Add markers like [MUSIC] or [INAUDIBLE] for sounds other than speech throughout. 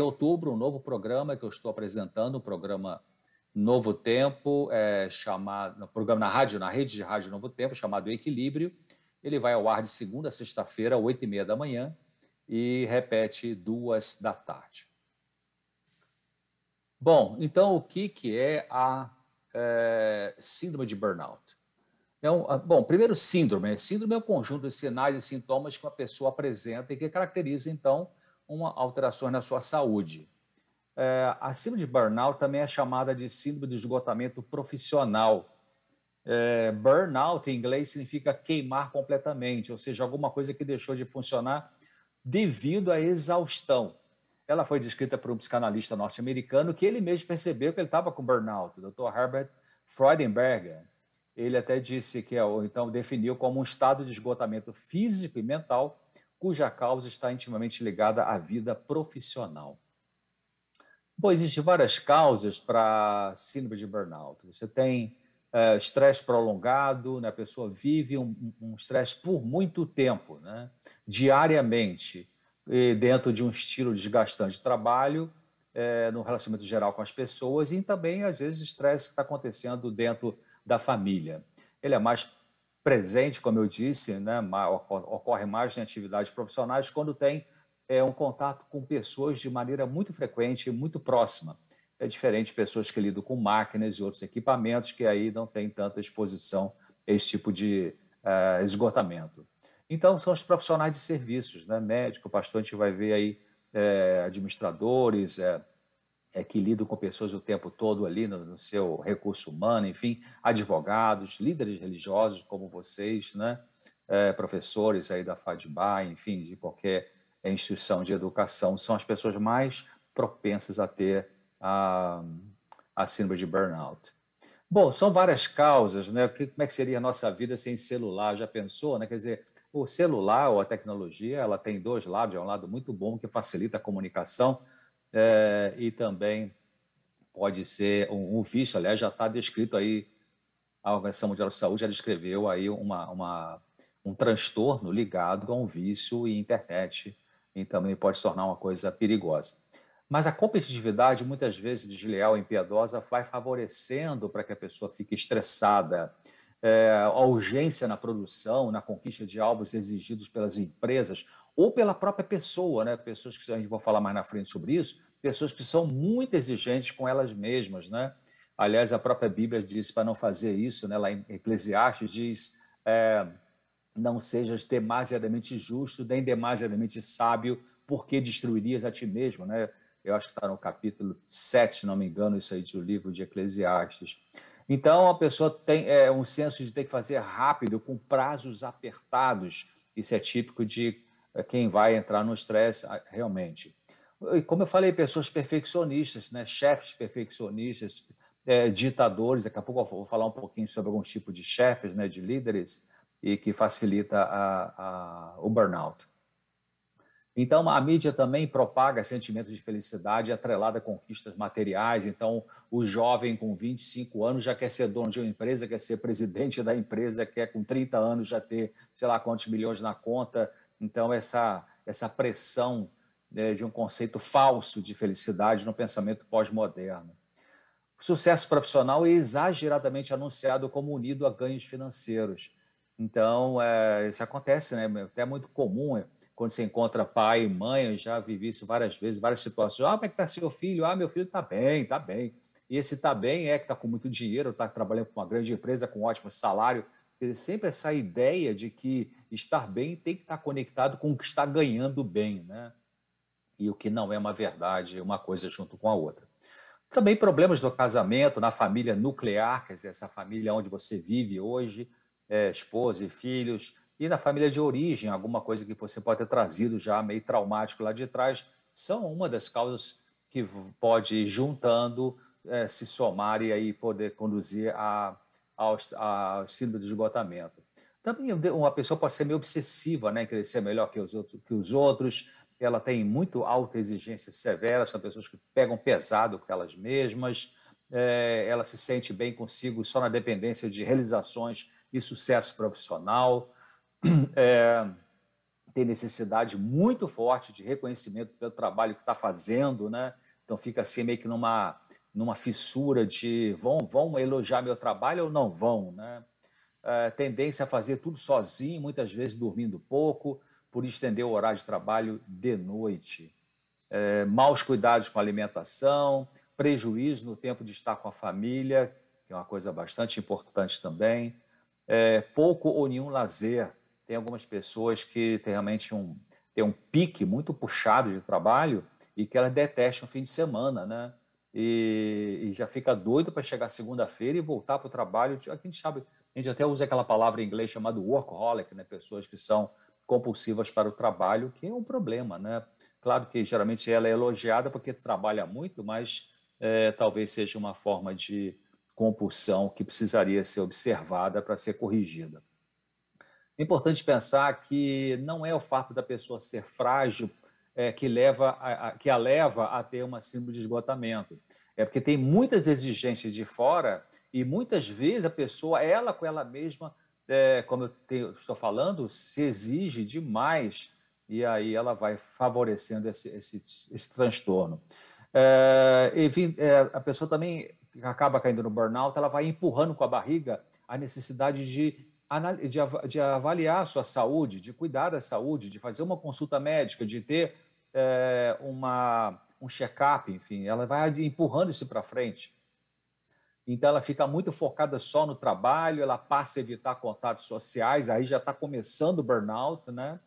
em outubro um novo programa que eu estou apresentando, o um programa Novo Tempo, é, chamado, no programa na rádio, na rede de rádio Novo Tempo, chamado Equilíbrio. Ele vai ao ar de segunda a sexta-feira, oito e meia da manhã, e repete duas da tarde. Bom, então o que, que é a é, síndrome de burnout? Então, bom, primeiro síndrome. Síndrome é um conjunto de sinais e sintomas que uma pessoa apresenta e que caracteriza, então, uma alteração na sua saúde. É, a síndrome de burnout também é chamada de síndrome de esgotamento profissional. É, burnout, em inglês, significa queimar completamente, ou seja, alguma coisa que deixou de funcionar devido à exaustão. Ela foi descrita por um psicanalista norte-americano que ele mesmo percebeu que ele estava com burnout, o Dr. Herbert Freudenberger. Ele até disse que, ou então, definiu como um estado de esgotamento físico e mental cuja causa está intimamente ligada à vida profissional. Bom, existem várias causas para síndrome de burnout. Você tem é, estresse prolongado, né? a pessoa vive um estresse um por muito tempo, né? diariamente, dentro de um estilo desgastante de trabalho, é, no relacionamento geral com as pessoas, e também, às vezes, estresse que está acontecendo dentro da família. Ele é mais presente, como eu disse, né? ocorre mais em atividades profissionais quando tem é um contato com pessoas de maneira muito frequente e muito próxima. É diferente de pessoas que lidam com máquinas e outros equipamentos que aí não tem tanta exposição a esse tipo de uh, esgotamento. Então, são os profissionais de serviços, né? médico, pastor, a gente vai ver aí é, administradores, é, é, que lidam com pessoas o tempo todo ali no, no, seu recurso humano, enfim, advogados, líderes religiosos como vocês, né? É, professores aí da FADBA, enfim, de qualquer a instituição de educação são as pessoas mais propensas a ter a, a síndrome de burnout. Bom, são várias causas, né? Como é que seria a nossa vida sem celular? Já pensou, né? Quer dizer, o celular ou a tecnologia, ela tem dois lados, é um lado muito bom que facilita a comunicação é, e também pode ser um, um vício, aliás, já está descrito aí, a Organização Mundial de Saúde já descreveu aí uma, uma, um transtorno ligado a um vício e internet, e também pode se tornar uma coisa perigosa. Mas a competitividade, muitas vezes desleal e impiedosa, vai favorecendo para que a pessoa fique estressada. É, a urgência na produção, na conquista de alvos exigidos pelas empresas ou pela própria pessoa, né? pessoas que a gente vai falar mais na frente sobre isso, pessoas que são muito exigentes com elas mesmas. Né? Aliás, a própria Bíblia diz para não fazer isso, né? lá em Eclesiastes diz. É, não sejas demasiadamente justo, nem demasiadamente sábio, porque destruirias a ti mesmo, né? Eu acho que está no capítulo 7, se não me engano, isso aí do livro de Eclesiastes. Então, a pessoa tem é, um senso de ter que fazer rápido, com prazos apertados. Isso é típico de quem vai entrar no estresse realmente. E como eu falei, pessoas perfeccionistas, né? chefes perfeccionistas, é, ditadores. Daqui a pouco eu vou falar um pouquinho sobre alguns tipos de chefes, né? de líderes e que facilita a, a, o burnout. Então, a mídia também propaga sentimentos de felicidade atrelada a conquistas materiais. Então, o jovem com 25 anos já quer ser dono de uma empresa, quer ser presidente [LAUGHS] da empresa, quer com 30 anos já ter, sei lá, quantos milhões na conta. Então, essa, essa pressão né, de um conceito falso de felicidade no pensamento pós-moderno. O sucesso profissional é exageradamente anunciado como unido a ganhos financeiros. Então, é, isso acontece, né? Até é muito comum é, quando você encontra pai e mãe, eu já vivi isso várias vezes, várias situações. Ah, como é que está seu filho? Ah, meu filho está bem, está bem. E esse está bem é que está com muito dinheiro, está trabalhando com uma grande empresa, com um ótimo salário. Sempre essa ideia de que estar bem tem que estar conectado com o que está ganhando bem, né? E o que não é uma verdade, uma coisa junto com a outra. Também problemas do casamento, na família nuclear, quer dizer, essa família onde você vive hoje, é, esposa e filhos, e na família de origem, alguma coisa que você pode ter trazido já meio traumático lá de trás, são uma das causas que pode ir juntando, é, se somar e aí poder conduzir a, ao, síndrome de esgotamento. Também uma pessoa pode ser meio obsessiva, né? querer ser melhor que os outros, que os outros ela tem muito alta exigência severa, são pessoas que pegam pesado com elas mesmas, é, ela se sente bem consigo só na dependência de realizações e sucesso profissional. É, tem necessidade muito forte de reconhecimento pelo trabalho que está fazendo, né? Então fica assim meio que numa numa fissura de vão vão elogiar meu trabalho ou não vão, né? É, tendência a fazer tudo sozinho, muitas vezes dormindo pouco, por estender o horário de trabalho de noite. É, maus cuidados com a alimentação, prejuízo no tempo de estar com a família, que é uma coisa bastante importante também, é, pouco ou nenhum lazer. Tem algumas pessoas que têm realmente um, têm um pique muito puxado de trabalho e que elas detestam o fim de semana, né? E, e já fica doido para chegar segunda-feira e voltar para o trabalho. A gente sabe, a gente até usa aquela palavra em inglês chamada workaholic, né? Pessoas que são compulsivas para o trabalho, que é um problema, né? Claro que geralmente ela é elogiada porque trabalha muito, mas é, talvez seja uma forma de compulsão que precisaria ser observada para ser corrigida. É importante pensar que não é o fato da pessoa ser frágil é, que, leva a, a, que a leva a ter uma síndrome de esgotamento. É porque tem muitas exigências de fora e muitas vezes a pessoa, ela com ela mesma, é, como eu estou falando, se exige demais e aí ela vai favorecendo esse, esse, esse transtorno. É, enfim, é, a pessoa também acaba caindo no burnout, ela vai empurrando com a barriga a necessidade de, de, de avaliar a sua saúde, de cuidar da saúde, de fazer uma consulta médica, de ter é, uma, um check-up, enfim, ela vai empurrando isso para frente. Então, ela fica muito focada só no trabalho, ela passa a evitar contatos sociais, aí já está começando o burnout, né?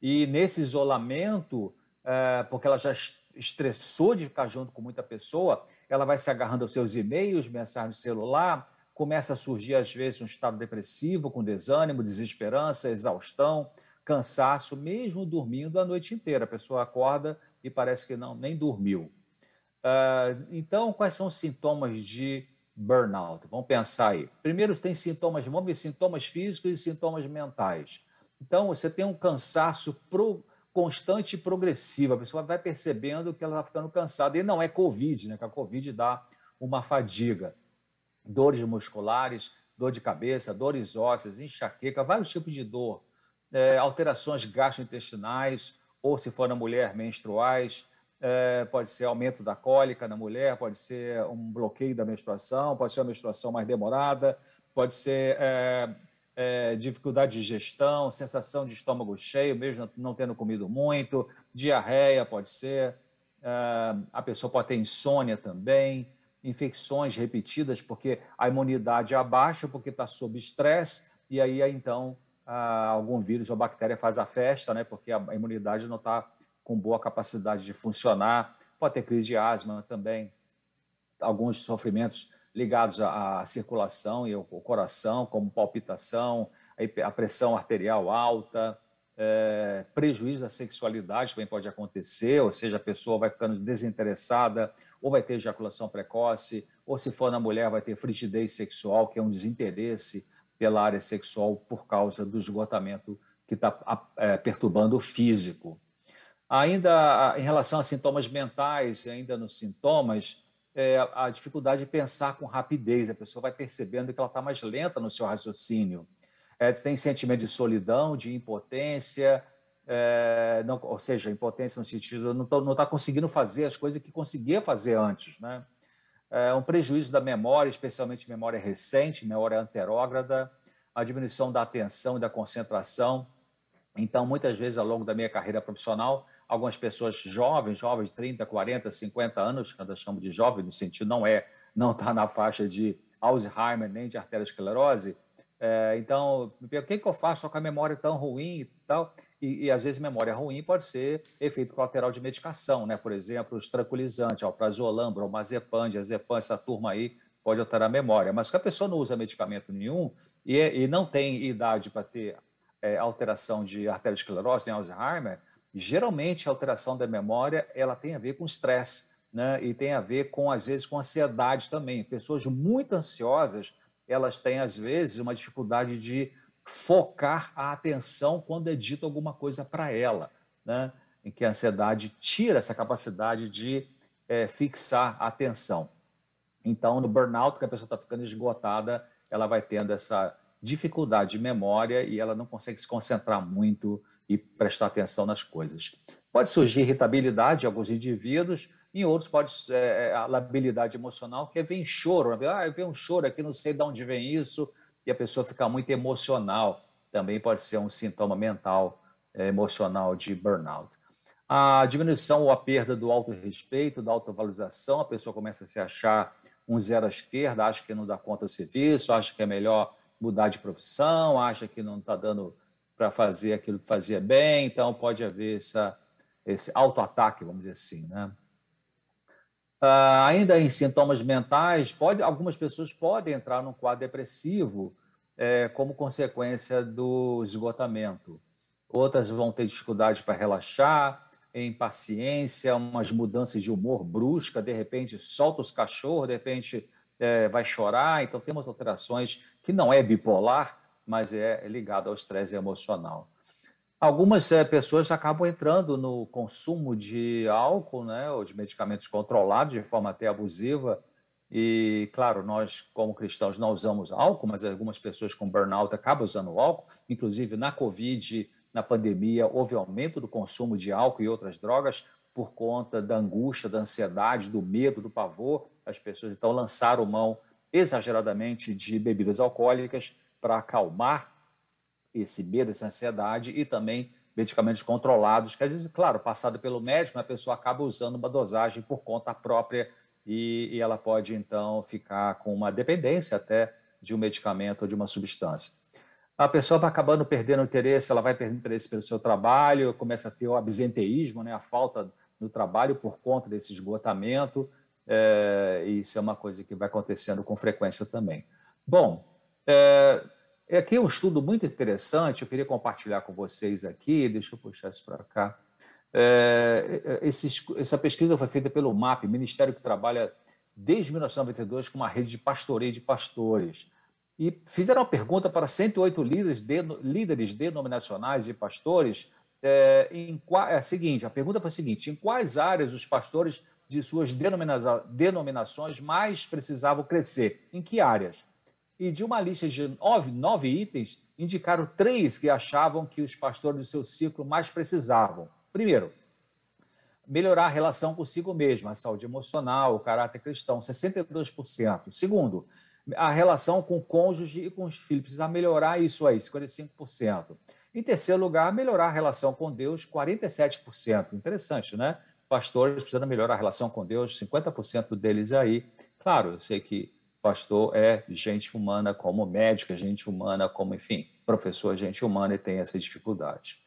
E nesse isolamento, é, porque ela já estressou de ficar junto com muita pessoa, ela vai se agarrando aos seus e-mails, mensagens celular, começa a surgir, às vezes, um estado depressivo, com desânimo, desesperança, exaustão, cansaço, mesmo dormindo a noite inteira. A pessoa acorda e parece que não nem dormiu. Uh, então, quais são os sintomas de burnout? Vamos pensar aí. Primeiro, tem sintomas, vamos ver sintomas físicos e sintomas mentais. Então, você tem um cansaço pro, constante e progressivo. A pessoa vai percebendo que ela está ficando cansada. E não é Covid, né? Que a Covid dá uma fadiga. Dores musculares, dor de cabeça, dores ósseas, enxaqueca, vários tipos de dor. É, alterações gastrointestinais, ou se for na mulher, menstruais. É, pode ser aumento da cólica na mulher, pode ser um bloqueio da menstruação, pode ser uma menstruação mais demorada, pode ser é, é, dificuldade de digestão, sensação de estômago cheio, mesmo não tendo comido muito, diarreia pode ser, é, a pessoa pode ter insônia também, infecções repetidas, porque a imunidade abaixa, porque está sob estresse, e aí então algum vírus ou bactéria faz a festa, né, porque a imunidade não está com boa capacidade de funcionar, pode ter crise de asma também, alguns sofrimentos ligados à, circulação e ao, coração, como palpitação, a, a pressão arterial alta, é, prejuízo da sexualidade também pode acontecer, ou seja, a pessoa vai ficando desinteressada, ou vai ter ejaculação precoce, ou se for na mulher, vai ter frigidez sexual, que é um desinteresse pela área sexual por causa do esgotamento que está é, perturbando o físico. Ainda em relação a sintomas mentais, ainda nos sintomas, é, a dificuldade de pensar com rapidez, a pessoa vai percebendo que ela está mais lenta no seu raciocínio. É, tem sentimento de solidão, de impotência, é, não, ou seja, impotência no sentido não está conseguindo fazer as coisas que conseguia fazer antes. Né? É, um prejuízo da memória, especialmente memória recente, memória anterógrada, a diminuição da atenção e da concentração. Então, muitas vezes, ao longo da minha carreira profissional, algumas pessoas jovens, jovens de 30, 40, 50 anos, que nós chamamos de jovem, no sentido não é, não está na faixa de Alzheimer nem de arteriosclerose. É, então, o que, que eu faço com a memória tão ruim e tal? E, e, às vezes memória ruim pode ser efeito colateral de medicação, né? Por exemplo, os tranquilizantes, alprazolam, bromazepam, diazepam, essa turma aí pode alterar a memória. Mas se a pessoa não usa medicamento nenhum e, e não tem idade para ter é, alteração de arteriosclerose, nem Alzheimer, geralmente a alteração da memória ela tem a ver com estresse, né? E tem a ver com às vezes com ansiedade também. Pessoas muito ansiosas, elas têm às vezes uma dificuldade de focar a atenção quando é dito alguma coisa para ela, né? Em que a ansiedade tira essa capacidade de é, fixar a atenção. Então, no burnout, que a pessoa está ficando esgotada, ela vai tendo essa dificuldade de memória e ela não consegue se concentrar muito e prestar atenção nas coisas. Pode surgir irritabilidade em alguns indivíduos, em outros pode é, é a labilidade emocional, que é vem choro. Né? Ah, vem um choro aqui, não sei de onde vem isso, e a pessoa fica muito emocional. Também pode ser um sintoma mental, é, emocional de burnout. A diminuição ou a perda do autorrespeito, da autovalorização, a pessoa começa a se achar um zero à esquerda, acha que não dá conta do serviço, acha que é melhor mudar de profissão, acha que não está dando para fazer aquilo que fazia bem, então pode haver essa, esse autoataque, vamos dizer assim. Né? Uh, ainda em sintomas mentais, pode, algumas pessoas podem entrar num quadro depressivo é, como consequência do esgotamento. Outras vão ter dificuldade para relaxar, impaciência, umas mudanças de humor brusca, de repente solta os cachorros, de repente é, vai chorar. Então, temos alterações que não é bipolar, mas é ligado ao estresse emocional. Algumas é, pessoas acabam entrando no consumo de álcool, né, ou de medicamentos controlados de forma até abusiva. E, claro, nós, como cristãos, não usamos álcool, mas algumas pessoas com burnout acabam usando álcool. Inclusive, na Covid, na pandemia, houve aumento do consumo de álcool e outras drogas por conta da angústia, da ansiedade, do medo, do pavor. As pessoas então lançaram mão exageradamente de bebidas alcoólicas para acalmar esse medo, essa ansiedade e também medicamentos controlados, quer dizer, claro, passado pelo médico, a pessoa acaba usando uma dosagem por conta própria e, e ela pode então ficar com uma dependência até de um medicamento ou de uma substância a pessoa vai acabando perdendo interesse, ela vai perdendo interesse pelo seu trabalho, começa a ter o absenteísmo, né, a falta no trabalho por conta desse esgotamento, é, isso é uma coisa que vai acontecendo com frequência também. Bom, é, aqui é um estudo muito interessante, eu queria compartilhar com vocês aqui, deixa eu puxar isso para cá. É, esse, essa pesquisa foi feita pelo MAP, Ministério que trabalha desde 1992 com uma rede de pastoreio de pastores e fizeram uma pergunta para 108 líderes, de, líderes denominacionais e pastores. É, em, é a seguinte: a pergunta foi a seguinte: em quais áreas os pastores de suas denomina, denominações mais precisavam crescer? Em que áreas? E de uma lista de nove, nove itens, indicaram três que achavam que os pastores do seu ciclo mais precisavam. Primeiro, melhorar a relação consigo mesmo, a saúde emocional, o caráter cristão, 62%. Segundo, a relação com o cônjuge e com os filhos. Precisa melhorar isso aí, 55%. Em terceiro lugar, melhorar a relação com Deus, 47%. Interessante, né? Pastores precisam melhorar a relação com Deus, 50% deles aí. Claro, eu sei que pastor é gente humana como médico, é gente humana como, enfim, professor é gente humana e tem essa dificuldade.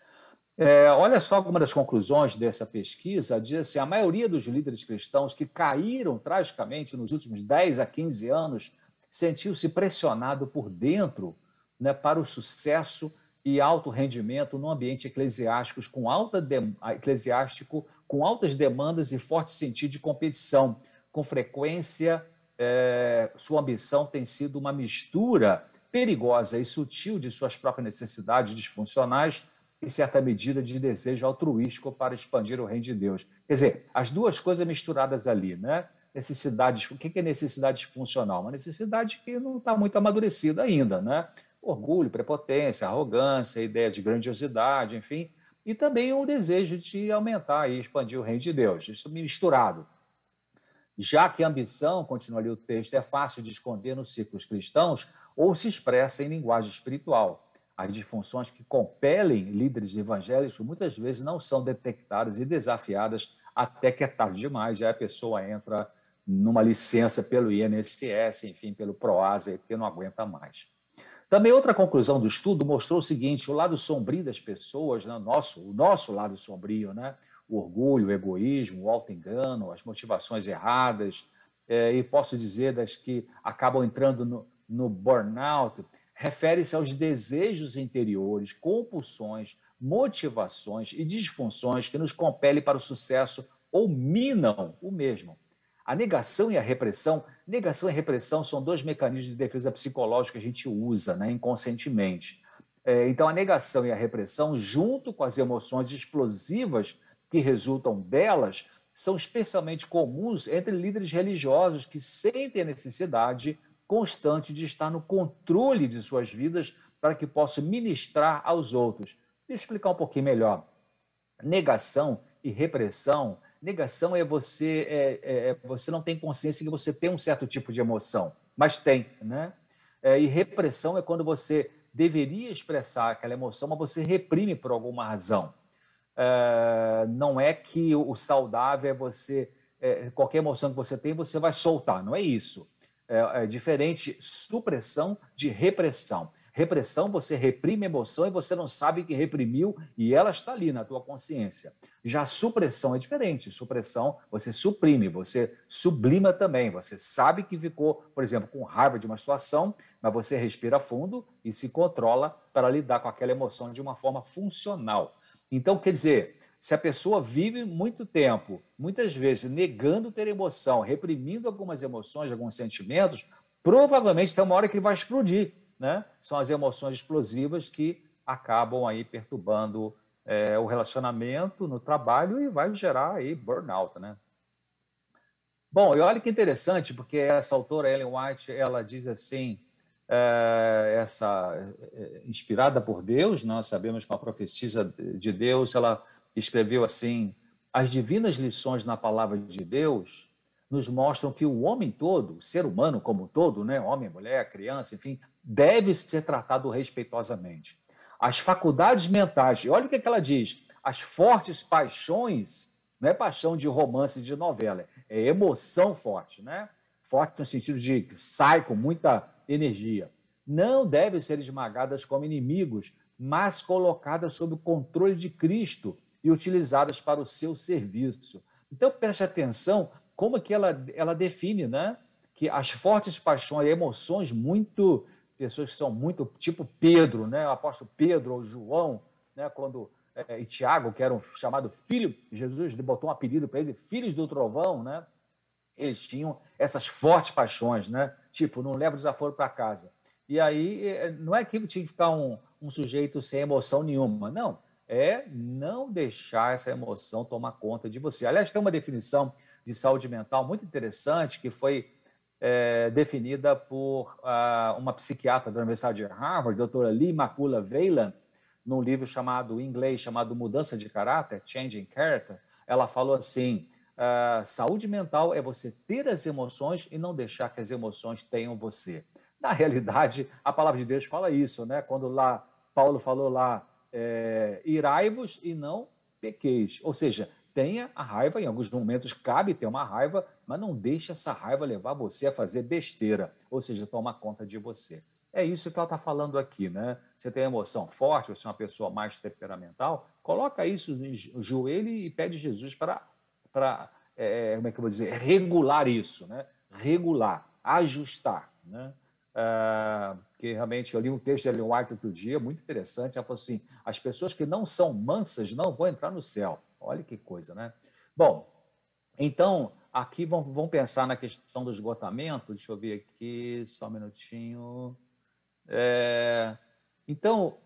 É, olha só alguma das conclusões dessa pesquisa, diz assim, a maioria dos líderes cristãos que caíram tragicamente nos últimos 10 a 15 anos sentiu-se pressionado por dentro né, para o sucesso e alto rendimento no ambiente eclesiástico com, alta de, eclesiástico, com altas demandas e forte sentido de competição. Com frequência, é, sua ambição tem sido uma mistura perigosa e sutil de suas próprias necessidades disfuncionais e certa medida de desejo altruístico para expandir o reino de Deus. Quer dizer, as duas coisas misturadas ali, né? necessidade. O que é necessidade funcional? Uma necessidade que não está muito amadurecida ainda, né? Orgulho, prepotência, arrogância, ideia de grandiosidade, enfim, e também o desejo de aumentar e expandir o reino de Deus, isso misturado. Já que a ambição, continua ali o texto, é fácil de esconder nos ciclos cristãos ou se expressa em linguagem espiritual. As disfunções que compelem líderes evangélicos muitas vezes não são detectadas e desafiadas até que é tarde demais, já a pessoa entra numa licença pelo INSS, enfim, pelo PROASA, porque não aguenta mais. Também outra conclusão do estudo mostrou o seguinte: o lado sombrio das pessoas, né, nosso, o nosso lado sombrio, né, o orgulho, o egoísmo, o auto-engano, as motivações erradas, é, e posso dizer das que acabam entrando no, no burnout, refere-se aos desejos interiores, compulsões, motivações e disfunções que nos compelem para o sucesso ou minam o mesmo. A negação e a repressão, negação e repressão são dois mecanismos de defesa psicológica que a gente usa né, inconscientemente. É, então, a negação e a repressão, junto com as emoções explosivas que resultam delas, são especialmente comuns entre líderes religiosos que sentem a necessidade constante de estar no controle de suas vidas para que possam ministrar aos outros. Deixa eu explicar um pouquinho melhor. Negação e repressão. Negação é você é, é, é, você não tem consciência que você tem um certo tipo de emoção, mas tem, né? É, e repressão é quando você deveria expressar aquela emoção, mas você reprime por alguma razão. É, não é que o saudável é você é, qualquer emoção que você tem você vai soltar, não é isso. É, é diferente supressão de repressão. Repressão, você reprime a emoção e você não sabe que reprimiu e ela está ali na tua consciência. Já supressão é diferente. Supressão, você suprime, você sublima também. Você sabe que ficou, por exemplo, com raiva de uma situação, mas você respira fundo e se controla para lidar com aquela emoção de uma forma funcional. Então, quer dizer, se a pessoa vive muito tempo, muitas vezes negando ter emoção, reprimindo algumas emoções, alguns sentimentos, provavelmente tem uma hora que vai explodir né? São as emoções explosivas que acabam aí perturbando é, o relacionamento no trabalho e vai gerar aí burnout, né? Bom, e olha que interessante, porque essa autora Ellen White, ela diz assim, essa é, inspirada por Deus, nós sabemos que uma profetisa de Deus, ela escreveu assim: as divinas lições na palavra de Deus nos mostram que o homem todo, o ser humano como todo, né, homem, mulher, criança, enfim, deve ser tratado respeitosamente. As faculdades mentais, olha o que, ela diz, as fortes paixões, não é paixão de romance, de novela, é emoção forte, né? Forte no sentido de que sai com muita energia. Não devem ser esmagadas como inimigos, mas colocadas sob o controle de Cristo e utilizadas para o seu serviço. Então preste atenção como é que ela, ela define, né? Que as fortes paixões, emoções muito pessoas que são muito tipo Pedro, né? O apóstolo Pedro ou João, né? Quando é, e Tiago, que era um chamado filho, Jesus botou um apelido para eles, filhos do trovão, né? Eles tinham essas fortes paixões, né? Tipo, não leva o desaforo para casa. E aí, é, não é que tinha que ficar um, um sujeito sem emoção nenhuma, não. É não deixar essa emoção tomar conta de você. Aliás, tem uma definição de saúde mental muito interessante que foi é, definida por uma psiquiatra da Universidade de Harvard, doutora Lee Makula Veilan, num livro chamado em inglês chamado Mudança de Caráter, Changing Character. Ela falou assim: uh, saúde mental é você ter as emoções e não deixar que as emoções tenham você. Na realidade, a palavra de Deus fala isso, né? Quando lá Paulo falou lá, é, irai-vos e não pequeis. Ou seja, tenha a raiva, em alguns momentos cabe ter uma raiva, mas não deixe essa raiva levar você a fazer besteira, ou seja, tomar conta de você. É isso que ela está falando aqui, né? Você tem emoção forte, você é uma pessoa mais temperamental, coloca isso no joelho e pede Jesus para, para é, como é que eu vou dizer, regular isso, né? Regular, ajustar, né? Uh, que realmente eu li um texto de Ellen White outro dia, muito interessante. Ela falou assim: as pessoas que não são mansas não vão entrar no céu. Olha que coisa, né? Bom, então aqui vamos, vamos pensar na questão do esgotamento. Deixa eu ver aqui, só um minutinho. É, então,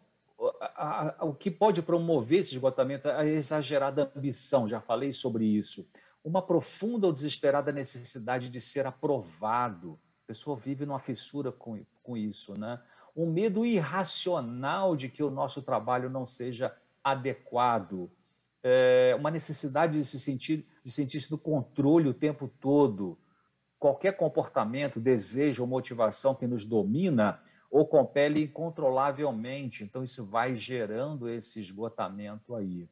a, a, o que pode promover esse esgotamento é a exagerada ambição, já falei sobre isso. Uma profunda ou desesperada necessidade de ser aprovado. A pessoa vive numa fissura com, com isso, né? Um medo irracional de que o nosso trabalho não seja adequado é, uma necessidade de se sentir de sentir-se no controle o tempo todo. Qualquer comportamento, desejo ou motivação que nos domina ou compele incontrolavelmente. Então, isso vai gerando esse esgotamento aí.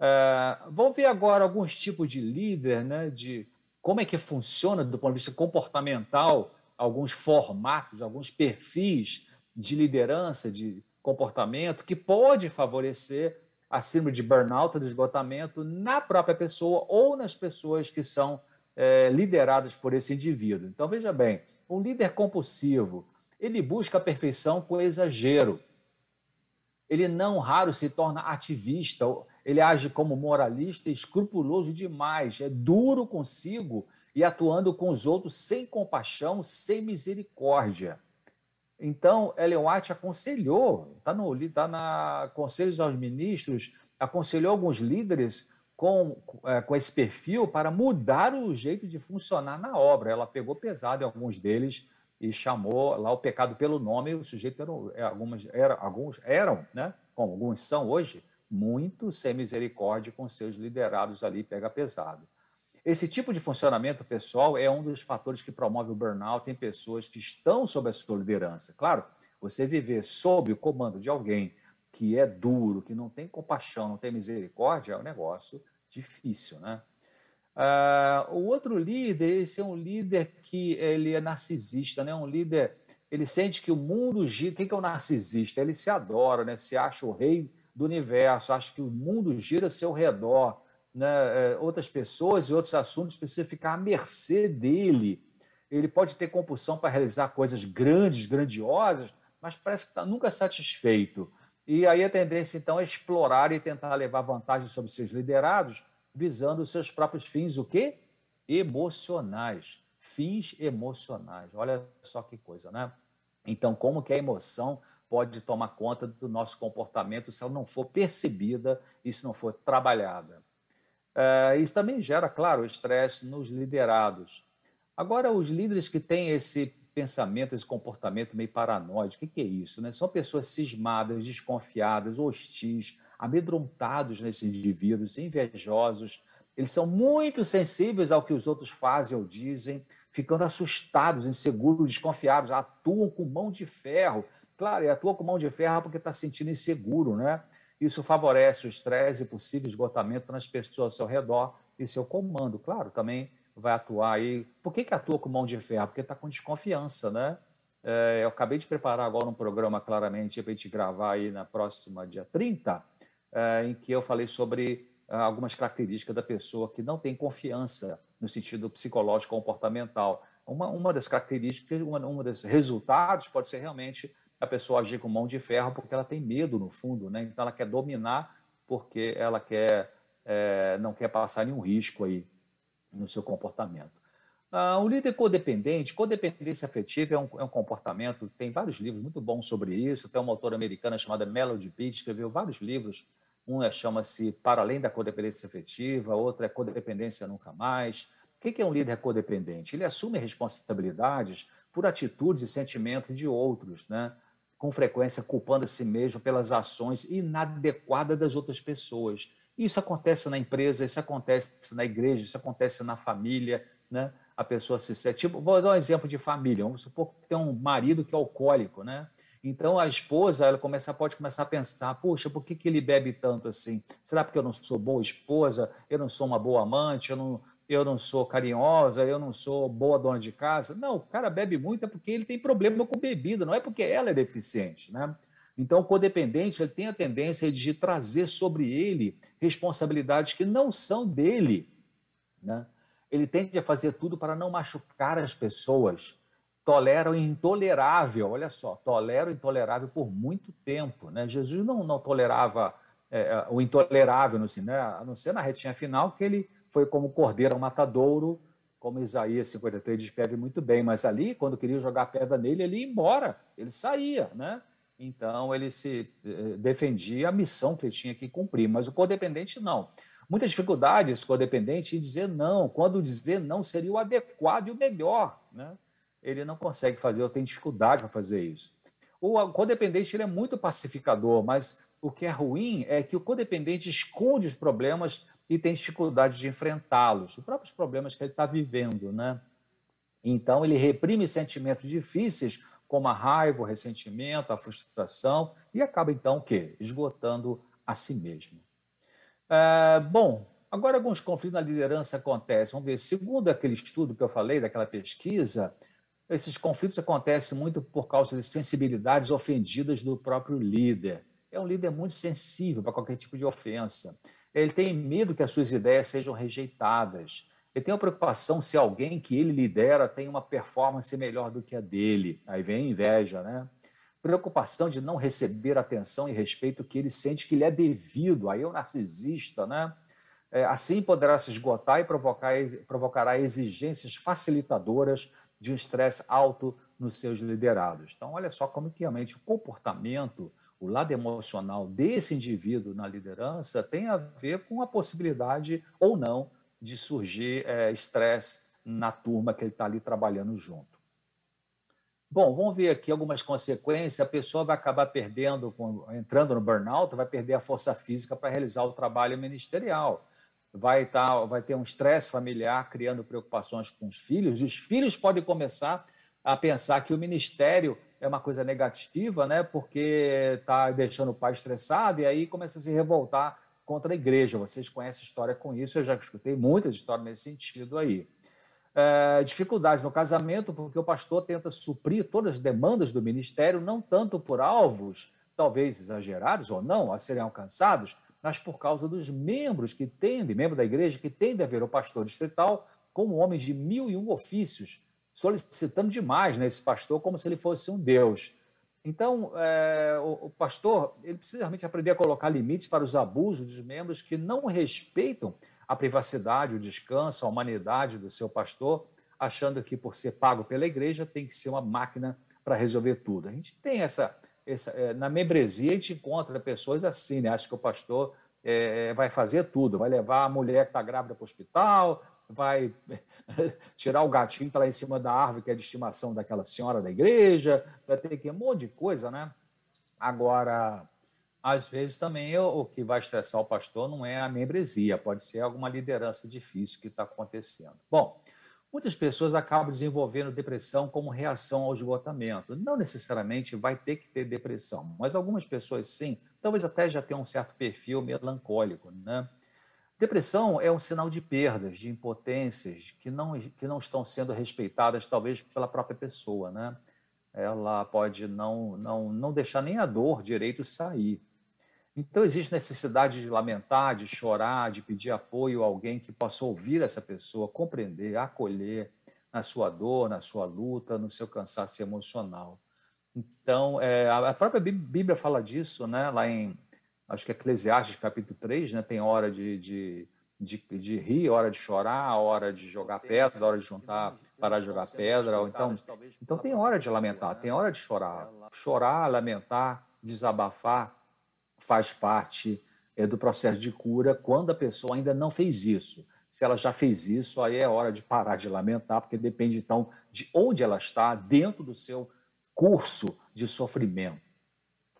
É, vamos ver agora alguns tipos de líder, né, de como é que funciona do ponto de vista comportamental, alguns formatos, alguns perfis de liderança, de comportamento, que pode favorecer a síndrome de burnout, de esgotamento, na própria pessoa ou nas pessoas que são é, lideradas por esse indivíduo. Então, veja bem, um líder compulsivo, ele busca a perfeição com exagero. Ele não raro se torna ativista, ele age como moralista escrupuloso demais, é duro consigo e atuando com os outros sem compaixão, sem misericórdia. Então, Ellen White aconselhou, está no tá na Conselhos aos Ministros, aconselhou alguns líderes com, é, com esse perfil para mudar o jeito de funcionar na obra. Ela pegou pesado em alguns deles e chamou lá o pecado pelo nome. O sujeito era, é, algumas, era, alguns eram né, como alguns são hoje, muito sem misericórdia com seus liderados ali, pega pesado. Esse tipo de funcionamento pessoal é um dos fatores que promove o burnout em pessoas que estão sob a sua liderança. Claro, você viver sob o comando de alguém que é duro, que não tem compaixão, não tem misericórdia, é um negócio difícil, né? Uh, o outro líder, esse é um líder que ele é narcisista, né? Um líder, ele sente que o mundo gira. Quem que é o narcisista? Ele se adora, né? Se acha o rei do universo, acha que o mundo gira ao seu redor, né? É, outras pessoas e outros assuntos precisam ficar à mercê dele. Ele pode ter compulsão para realizar coisas grandes, grandiosas, mas parece que está nunca satisfeito. E aí a tendência, então, é explorar e tentar levar vantagem sobre seus liderados, visando os seus próprios fins, o quê? Emocionais. Fins emocionais. Olha só que coisa, né? Então, como que a emoção pode tomar conta do nosso comportamento se ela não for percebida e se não for trabalhada? Uh, isso também gera, claro, estresse nos liderados. Agora, os líderes que têm esse pensamento, esse comportamento meio paranoide. O que, que é isso? Né? São pessoas cismadas, desconfiadas, hostis, amedrontados nesses indivíduos, invejosos. Eles são muito sensíveis ao que os outros fazem ou dizem, ficando assustados, inseguros, desconfiados, atuam com mão de ferro. Claro, e atua com mão de ferro porque está sentindo inseguro, né? Isso favorece o estresse e possível esgotamento nas pessoas ao seu redor e seu comando. Claro, também vai atuar aí. Por que, que atua com mão de ferro? Porque está com desconfiança, né? É, eu acabei de preparar agora um programa, claramente, para a gente gravar aí na próxima dia 30, é, em que eu falei sobre é, algumas características da pessoa que não tem confiança no sentido psicológico comportamental. Uma, uma das características, uma, uma dos resultados pode ser realmente a pessoa agir com mão de ferro porque ela tem medo, no fundo, né? Então ela quer dominar porque ela quer, é, não quer passar nenhum risco aí no seu comportamento. Ah, o líder codependente, codependência afetiva é um, é um, comportamento, tem vários livros muito bons sobre isso. Tem uma autora americana chamada Melody Beach, escreveu vários livros. Um é, chama-se Para Além da Codependência Afetiva, outro é Codependência Nunca Mais. O que é um líder codependente? Ele assume responsabilidades por atitudes e sentimentos de outros, né? com frequência culpando a si mesmo pelas ações inadequadas das outras pessoas. Isso acontece na empresa, isso acontece na igreja, isso acontece na família, né? A pessoa se sente. Tipo, vou dar um exemplo de família. Vamos supor que tem um marido que é alcoólico, né? Então a esposa ela começa, pode começar a pensar: puxa, por que, que ele bebe tanto assim? Será porque eu não sou boa esposa? Eu não sou uma boa amante? Eu não, eu não sou carinhosa? Eu não sou boa dona de casa? Não, o cara bebe muito é porque ele tem problema com bebida, não é porque ela é deficiente, né? Então, o codependente ele tem a tendência de trazer sobre ele responsabilidades que não são dele. Né? Ele tende a fazer tudo para não machucar as pessoas. Tolera o intolerável, olha só, tolera o intolerável por muito tempo. Né? Jesus não, não tolerava é, é o intolerável, no, né? a não ser na retinha final, que ele foi como cordeiro ao matadouro, como Isaías 53 descreve muito bem, mas ali, quando queria jogar pedra nele, ele ia embora, ele saía, né? Então, ele se eh, defendia a missão que ele tinha que cumprir, mas o codependente não. Muita dificuldade esse codependente em dizer não, quando dizer não seria o adequado e o melhor. Né? Ele não consegue fazer, ou tem dificuldade para fazer isso. O codependente ele é muito pacificador, mas o que é ruim é que o codependente esconde os problemas e tem dificuldade de enfrentá-los, os próprios problemas que ele está vivendo. Né? Então, ele reprime sentimentos difíceis como a raiva, o ressentimento, a frustração, e acaba então o quê? Esgotando a si mesmo. É, bom, agora alguns conflitos na liderança acontecem. Vamos ver, segundo aquele estudo que eu falei, daquela pesquisa, esses conflitos acontecem muito por causa de sensibilidades ofendidas do próprio líder. É um líder muito sensível para qualquer tipo de ofensa. Ele tem medo que as suas ideias sejam rejeitadas. Ele tem uma preocupação se alguém que ele lidera tem uma performance melhor do que a dele. Aí vem a inveja, né? Preocupação de não receber atenção e respeito que ele sente que lhe é devido. Aí é o narcisista, né? É, assim poderá se esgotar e provocar, provocará exigências facilitadoras de um estresse alto nos seus liderados. Então, olha só como que realmente o comportamento, o lado emocional desse indivíduo na liderança tem a ver com a possibilidade ou não de surgir é, estresse é, na turma que ele está ali trabalhando junto. Bom, vamos ver aqui algumas consequências. A pessoa vai acabar perdendo, entrando no burnout, vai perder a força física para realizar o trabalho ministerial. Vai, estar, tá, vai ter um estresse familiar, criando preocupações com os filhos. Os filhos podem começar a pensar que o ministério é uma coisa negativa, né? porque está deixando o pai estressado, e aí começa a se revoltar contra a igreja. Vocês conhecem história com isso, eu já escutei muitas histórias nesse sentido aí é, dificuldades no casamento, porque o pastor tenta suprir todas as demandas do ministério, não tanto por alvos, talvez exagerados ou não, a serem alcançados, mas por causa dos membros que tendem, membro da igreja, que tendem a ver o pastor distrital como homem de mil e um ofícios, solicitando demais né, esse pastor como se ele fosse um Deus. Então, é, o, o, pastor ele precisa realmente aprender a colocar limites para os abusos dos membros que não respeitam a privacidade, o descanso, a humanidade do seu pastor, achando que por ser pago pela igreja tem que ser uma máquina para resolver tudo. A gente tem essa, essa é, na membresia a gente encontra pessoas assim, né? Acha que o pastor é, vai fazer tudo, vai levar a mulher que está grávida para o hospital, vai [LAUGHS] tirar o gatinho que está lá em cima da árvore, que é de estimação daquela senhora da igreja, vai ter que um monte de coisa, né? Agora, às vezes também o que vai estressar o pastor não é a membresia, pode ser alguma liderança difícil que está acontecendo. Bom, muitas pessoas acabam desenvolvendo depressão como reação ao esgotamento. Não necessariamente vai ter que ter depressão, mas algumas pessoas sim, talvez até já tenham um certo perfil melancólico, né? Depressão é um sinal de perdas, de impotências que não, que não estão sendo respeitadas, talvez pela própria pessoa, né? Ela pode não, não, não deixar nem a dor direito sair. Então, existe necessidade de lamentar, de chorar, de pedir apoio a alguém que possa ouvir essa pessoa, compreender, acolher na sua dor, na sua luta, no seu cansaço emocional. Então, é, a própria Bíblia fala disso, né? lá em, acho que é Eclesiastes, capítulo 3, né? tem hora de, de, de, de rir, hora de chorar, hora de jogar pedra, hora de juntar, parar de jogar pedra. Ou então, então, tem hora de lamentar, tem hora de chorar. Chorar, lamentar, desabafar, faz parte é, do processo de cura quando a pessoa ainda não fez isso. Se ela já fez isso, aí é hora de parar de lamentar, porque depende então de onde ela está dentro do seu curso de sofrimento,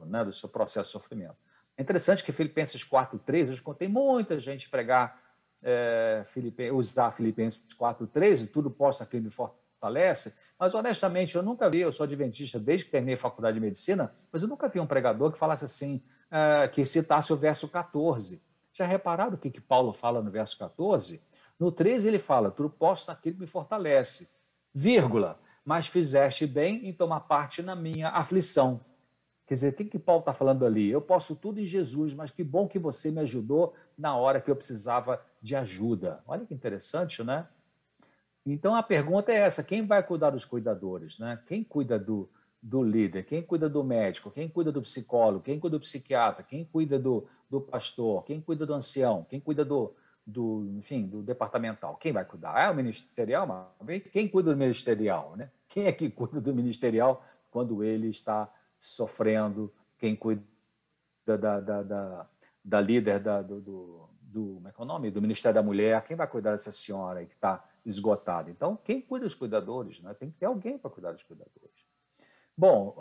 né, do seu processo de sofrimento. É interessante que Filipenses 4,13, eu escutei muita gente pregar, é, usar Filipenses 4,13, tudo posso aquele me fortalece, mas honestamente eu nunca vi, eu sou adventista desde que terminei a faculdade de medicina, mas eu nunca vi um pregador que falasse assim, uh, que citasse o verso 14. Já repararam o que, que Paulo fala no verso 14? No 13 ele fala, tu posso naquele que me fortalece, vírgula, mas fizeste bem em tomar parte na minha aflição. Quer dizer, o que, que Paulo está falando ali? Eu posso tudo em Jesus, mas que bom que você me ajudou na hora que eu precisava de ajuda. Olha que interessante, né? Então a pergunta é essa: quem vai cuidar dos cuidadores? Né? Quem cuida do, do líder, quem cuida do médico, quem cuida do psicólogo, quem cuida do psiquiatra, quem cuida do, do pastor, quem cuida do ancião, quem cuida do, do, enfim, do departamental, quem vai cuidar? É o ministerial, mas quem cuida do ministerial, né? Quem é que cuida do ministerial quando ele está sofrendo? Quem cuida da, da, da, da líder da, do, do, do, como é que é o nome? do Ministério da Mulher? Quem vai cuidar dessa senhora que está esgotada? Então, quem cuida dos cuidadores? Né? Tem que ter alguém para cuidar dos cuidadores. Bom,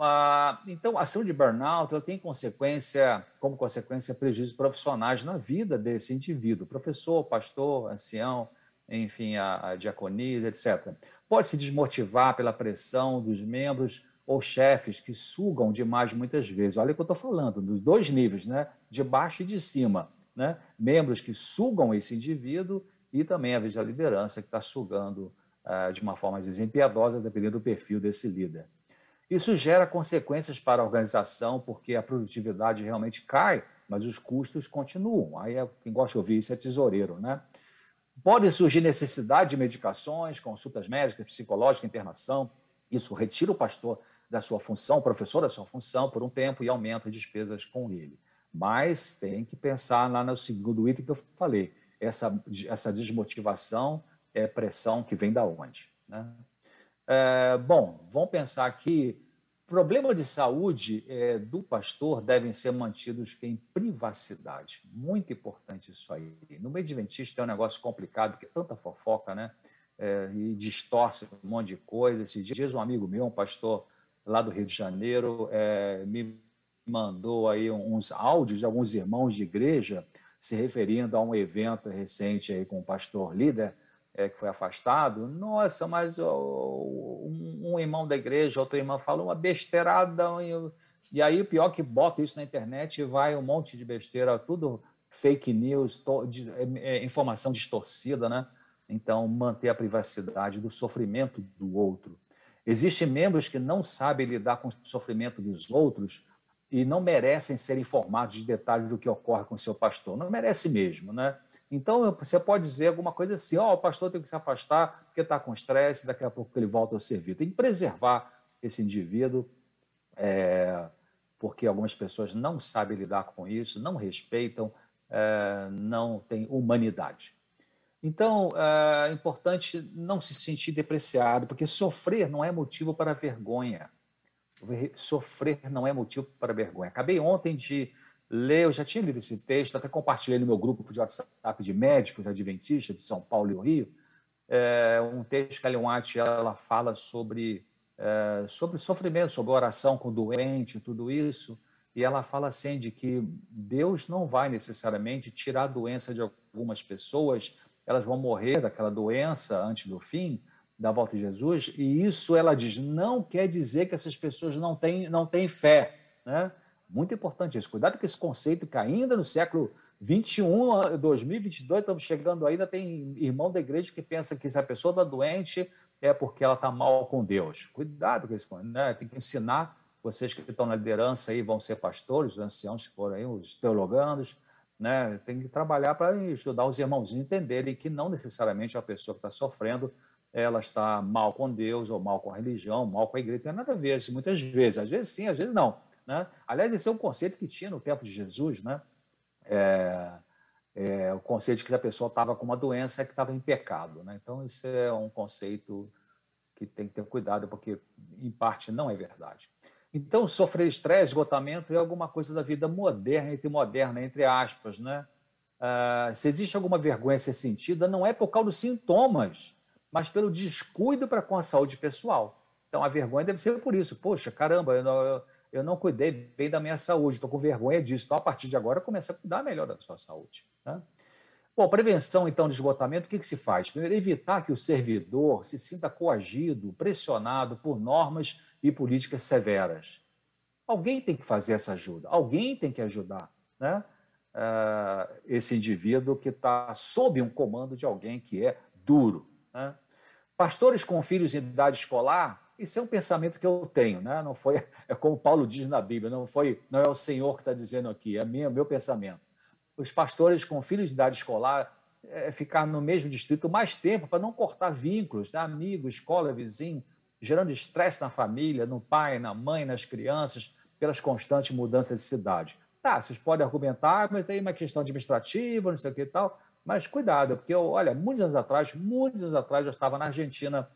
então a ação de burnout ela tem consequência, como consequência, prejuízos profissionais na vida desse indivíduo, professor, pastor, ancião, enfim, a, a diaconia, etc. Pode se desmotivar pela pressão dos membros ou chefes que sugam demais muitas vezes. Olha o que eu estou falando, dos dois níveis, né? de baixo e de cima. Né? Membros que sugam esse indivíduo e também, a vezes, a liderança que está sugando uh, de uma forma dependendo do perfil desse líder. Isso gera consequências para a organização, porque a produtividade realmente cai, mas os custos continuam. Aí é, quem gosta de ouvir isso é tesoureiro, né? Pode surgir necessidade de medicações, consultas médicas, psicológicas, internação. Isso retira o pastor da sua função, o professor da sua função por um tempo e aumenta as despesas com ele. Mas tem que pensar lá no segundo item que eu falei. Essa, essa desmotivação é pressão que vem da onde? Né? É, bom, vamos pensar aqui. Problema de saúde é, do pastor devem ser mantidos em privacidade. Muito importante isso aí. No meio adventista é um negócio complicado, porque tanta fofoca, né? É, e distorce um monte de coisa. Esses dias um amigo meu, um pastor lá do Rio de Janeiro, é, me mandou aí uns áudios de alguns irmãos de igreja se referindo a um evento recente aí com o pastor líder é, que foi afastado. Nossa, mas um, um, irmão da igreja, outro irmão falou uma besteirada. E, e aí o pior é que bota isso na internet e vai um monte de besteira, tudo fake news, to, de, é, é, informação distorcida, né? Então, manter a privacidade do sofrimento do outro. Existem membros que não sabem lidar com o sofrimento dos outros e não merecem ser informados de detalhes do que ocorre com o seu pastor. Não merece mesmo, né? Então, você pode dizer alguma coisa assim, ó, oh, o pastor tem que se afastar porque está com estresse, daqui a pouco ele volta ao servir. Tem que preservar esse indivíduo, é, porque algumas pessoas não sabem lidar com isso, não respeitam, é, não têm humanidade. Então, é importante não se sentir depreciado, porque sofrer não é motivo para vergonha. Sofrer não é motivo para vergonha. Acabei ontem de ler, eu já tinha lido esse texto, até compartilhei no meu grupo de WhatsApp de médicos adventistas de São Paulo e Rio, é, um texto que a Leon ela fala sobre, é, sobre sofrimento, sobre oração com doente, tudo isso, e ela fala assim de que Deus não vai necessariamente tirar a doença de algumas pessoas, elas vão morrer daquela doença antes do fim, da volta de Jesus, e isso ela diz, não quer dizer que essas pessoas não têm, não têm fé, né? Muito importante isso. Cuidado com esse conceito que ainda no século 21, 2022, estamos chegando ainda, tem irmão da igreja que pensa que se a pessoa está doente é porque ela está mal com Deus. Cuidado com isso, né? Tem que ensinar vocês que estão na liderança aí, vão ser pastores, os anciãos que foram aí, os teologandos, né? Tem que trabalhar para ajudar os irmãozinhos entenderem que não necessariamente a pessoa que está sofrendo ela está mal com Deus ou mal com a religião, mal com a igreja. Tem nada a ver muitas vezes. Às vezes sim, às vezes não. Né? Aliás, esse é um conceito que tinha no tempo de Jesus, né? É, é, o conceito de que a pessoa estava com uma doença que estava em pecado. Né? Então, isso é um conceito que tem que ter cuidado, porque, em parte, não é verdade. Então, sofrer estresse, esgotamento é alguma coisa da vida moderna, entre moderna, entre aspas. Né? Ah, se existe alguma vergonha a ser sentida, não é por causa dos sintomas, mas pelo descuido para com a saúde pessoal. Então, a vergonha deve ser por isso. Poxa, caramba, eu, eu eu não cuidei bem da minha saúde, estou com vergonha disso. Então, a partir de agora, começa a cuidar melhor da sua saúde. Né? Bom, prevenção, então, de esgotamento, o que, que se faz? Primeiro, evitar que o servidor se sinta coagido, pressionado por normas e políticas severas. Alguém tem que fazer essa ajuda, alguém tem que ajudar né? Uh, esse indivíduo que está sob um comando de alguém que é duro. Né? Pastores com filhos em idade escolar isso é um pensamento que eu tenho, né? Não foi, é como Paulo diz na Bíblia, não foi, não é o Senhor que está dizendo aqui, é minha, meu pensamento. Os pastores com filhos de idade escolar é, ficar no mesmo distrito mais tempo para não cortar vínculos, né? amigo, escola, vizinho, gerando estresse na família, no pai, na mãe, nas crianças, pelas constantes mudanças de cidade. Tá, vocês podem argumentar, mas tem uma questão administrativa, não sei o que e tal, mas cuidado, porque eu, olha, muitos anos atrás, muitos anos atrás, eu estava na Argentina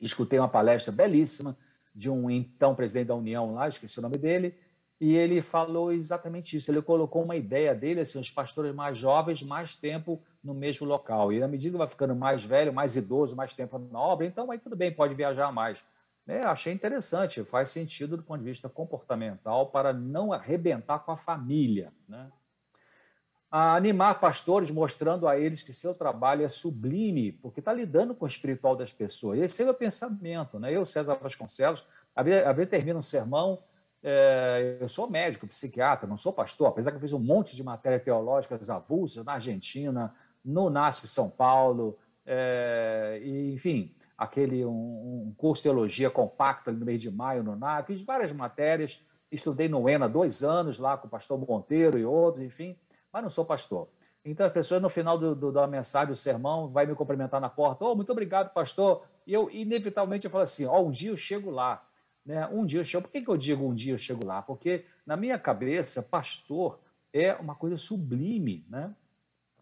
escutei uma palestra belíssima de um então presidente da União lá, esqueci o nome dele, e ele falou exatamente isso. Ele colocou uma ideia dele, assim, os pastores mais jovens, mais tempo no mesmo local. E à medida que vai ficando mais velho, mais idoso, mais tempo na obra, então aí tudo bem, pode viajar mais. É, achei interessante, faz sentido do ponto de vista comportamental para não arrebentar com a família. Né? A animar pastores, mostrando a eles que seu trabalho é sublime, porque está lidando com o espiritual das pessoas. Esse é o meu pensamento. Né? Eu, César Vasconcelos, às vezes termino um sermão, é, eu sou médico, psiquiatra, não sou pastor, apesar que eu fiz um monte de matérias teológicas avulsas na Argentina, no NASP São Paulo, é, e, enfim, aquele um, um, curso de teologia compacto ali no mês de maio no NAV, fiz várias matérias, estudei no ENA dois anos lá com o pastor Monteiro e outros, enfim, mas não sou pastor. Então, a pessoa, no final do, do, da mensagem, do sermão, vai me cumprimentar na porta. Oh, muito obrigado, pastor. E eu, inevitavelmente, eu falo assim: oh, um dia eu chego lá. Né? Um dia eu chego. Por que, que eu digo um dia eu chego lá? Porque, na minha cabeça, pastor é uma coisa sublime, né?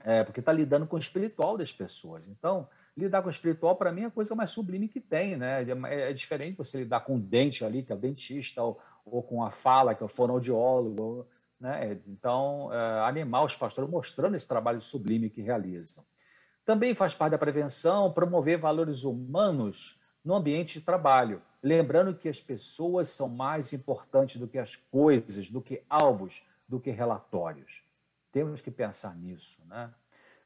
É, porque está lidando com o espiritual das pessoas. Então, lidar com o espiritual, para mim, é a coisa mais sublime que tem. Né? É, é diferente você lidar com o dente ali, que é o dentista, ou, ou com a fala, que é o fonoaudiólogo né? Então, é, animar os pastores mostrando esse trabalho sublime que realizam. Também faz parte da prevenção promover valores humanos no ambiente de trabalho, lembrando que as pessoas são mais importantes do que as coisas, do que alvos, do que relatórios. Temos que pensar nisso, né?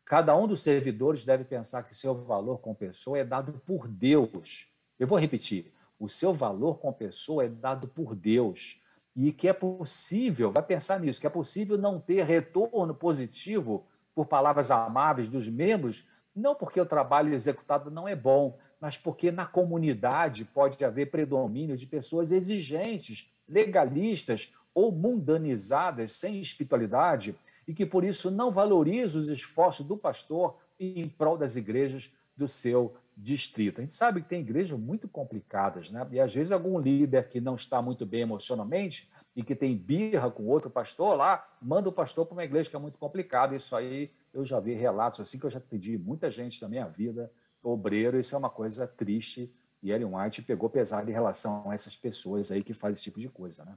Cada um dos servidores deve pensar que seu valor com pessoa é dado por Deus. Eu vou repetir: o seu valor com pessoa é dado por Deus. E que é possível, vai pensar nisso, que é possível não ter retorno positivo por palavras amáveis dos membros, não porque o trabalho executado não é bom, mas porque na comunidade pode haver predomínio de pessoas exigentes, legalistas ou mundanizadas, sem espiritualidade, e que por isso não valoriza os esforços do pastor em prol das igrejas do seu distrito. A gente sabe que tem igrejas muito complicadas, né? E às vezes algum líder que não está muito bem emocionalmente e que tem birra com outro pastor lá, manda o pastor para uma igreja que é muito complicada. Isso aí eu já vi relatos assim que eu já pedi muita gente na minha vida, obreiro, isso é uma coisa triste. E Ellen White pegou pesado em relação a essas pessoas aí que fazem esse tipo de coisa, né?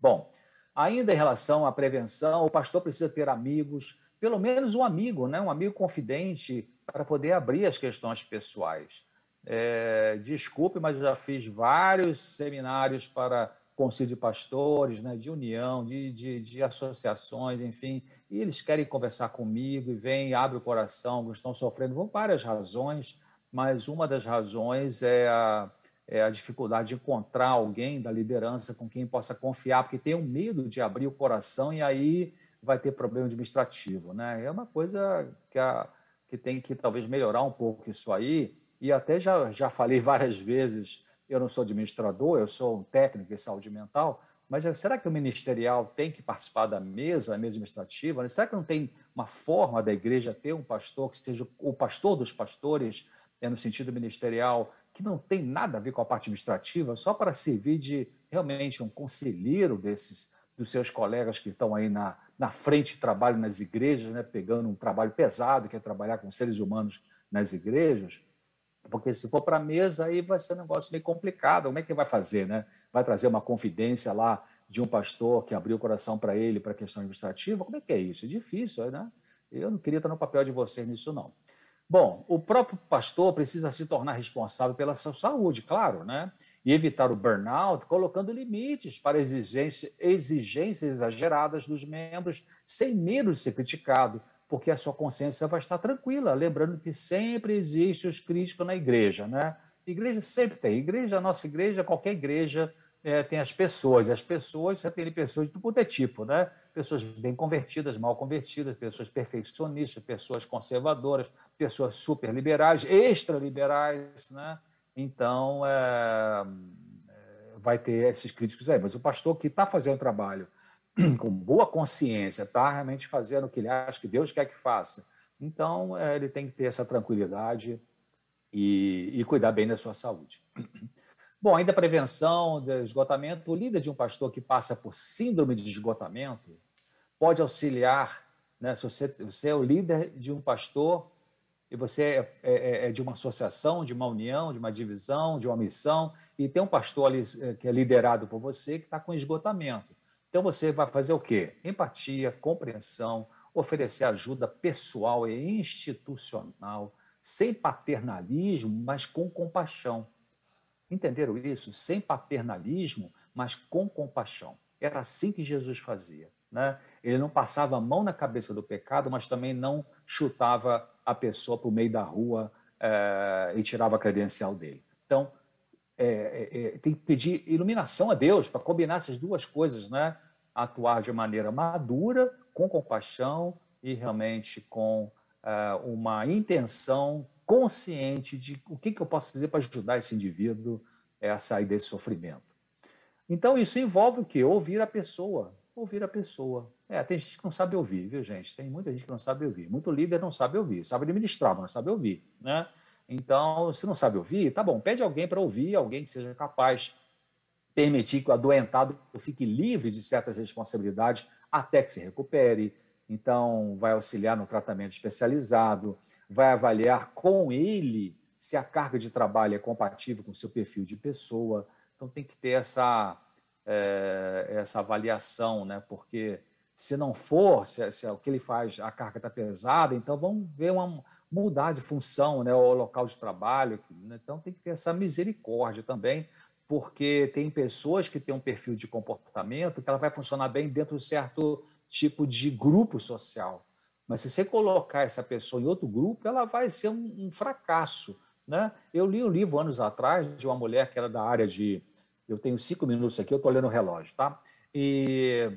Bom, Ainda em relação à prevenção, o pastor precisa ter amigos, pelo menos um amigo, né? um amigo confidente, para poder abrir as questões pessoais. É, desculpe, mas eu já fiz vários seminários para conselho de pastores, né, de união, de, de, de, associações, enfim, e eles querem conversar comigo e vêm, abre o coração, estão sofrendo por várias razões, mas uma das razões é a, é, a dificuldade de encontrar alguém da liderança com quem possa confiar, porque tem um medo de abrir o coração e aí vai ter problema administrativo. Né? É uma coisa que, a, que tem que talvez melhorar um pouco isso aí, e até já, já falei [LAUGHS] várias vezes, eu não sou administrador, eu sou um técnico em saúde mental, mas será que o ministerial tem que participar da mesa, da mesa administrativa? Será que não tem uma forma da igreja ter um pastor que seja o pastor dos pastores, é, no sentido ministerial, que não tem nada a ver com a parte administrativa, só para servir de realmente um conselheiro desses dos seus colegas que estão aí na, na frente de trabalho nas igrejas, né, pegando um trabalho pesado, que é trabalhar com seres humanos nas igrejas, porque se for para a mesa, aí vai ser um negócio meio complicado. Como é que vai fazer? Né? Vai trazer uma confidência lá de um pastor que abriu o coração para ele para a questão administrativa? Como é que é isso? É difícil, né? Eu não queria estar no papel de vocês nisso, não. Bom, o próprio pastor precisa se tornar responsável pela sua saúde, claro, né? E evitar o burnout, colocando limites para exigência, exigências exageradas dos membros, sem medo de ser criticado, porque a sua consciência vai estar tranquila. Lembrando que sempre existe os críticos na igreja, né? Igreja sempre tem. Igreja, nossa igreja, qualquer igreja, é, tem as pessoas, e as pessoas, você tem pessoas de todo é tipo, né? Pessoas bem convertidas, mal convertidas, pessoas perfeccionistas, pessoas conservadoras, pessoas super liberais, extra liberais, né? Então, é, é, vai ter esses críticos aí. Mas o pastor que está fazendo trabalho [CLEARS THROAT] com boa consciência, está realmente fazendo o que ele acha que Deus quer que faça, então é, ele tem que ter essa tranquilidade e, e cuidar bem da sua saúde. [CLEARS THROAT] Bom, ainda prevenção do esgotamento. O líder de um pastor que passa por síndrome de esgotamento pode auxiliar. Né? Se você, você é o líder de um pastor e você é, é, é, é, de uma associação, de uma união, de uma divisão, de uma missão, e tem um pastor ali é, que é liderado por você que está com esgotamento. Então você vai fazer o quê? Empatia, compreensão, oferecer ajuda pessoal e institucional, sem paternalismo, mas com compaixão. Entenderam isso? Sem paternalismo, mas com compaixão. Era assim que Jesus fazia. Né? Ele não passava a mão na cabeça do pecado, mas também não chutava a pessoa para o meio da rua é, e tirava a credencial dele. Então, é, é, tem que pedir iluminação a Deus para combinar essas duas coisas, né? atuar de maneira madura, com compaixão e realmente com uma intenção consciente de o que, que eu posso fazer para ajudar esse indivíduo a sair desse sofrimento. Então, isso envolve o quê? Ouvir a pessoa. Ouvir a pessoa. É, tem gente que não sabe ouvir, viu, gente? Tem muita gente que não sabe ouvir. Muito líder não sabe ouvir. Sabe administrar, mas não sabe ouvir, né? Então, se não sabe ouvir, tá bom, pede alguém para ouvir, alguém que seja capaz permitir que o adoentado fique livre de certas responsabilidades até que se recupere. Então, vai auxiliar no tratamento especializado, vai avaliar com ele se a carga de trabalho é compatível com o seu perfil de pessoa. Então, tem que ter essa, é, essa avaliação, né? porque se não for, se, se, o que ele faz, a carga está pesada, então vamos ver uma mudar de função, né, o local de trabalho. Né? Então tem que ter essa misericórdia também, porque tem pessoas que têm um perfil de comportamento que ela vai funcionar bem dentro de certo tipo de grupo social. Mas se você colocar essa pessoa em outro grupo, ela vai ser um, um fracasso. Né? Eu li um livro anos atrás de uma mulher que era da área de. Eu tenho cinco minutos aqui, eu estou olhando o relógio, tá? E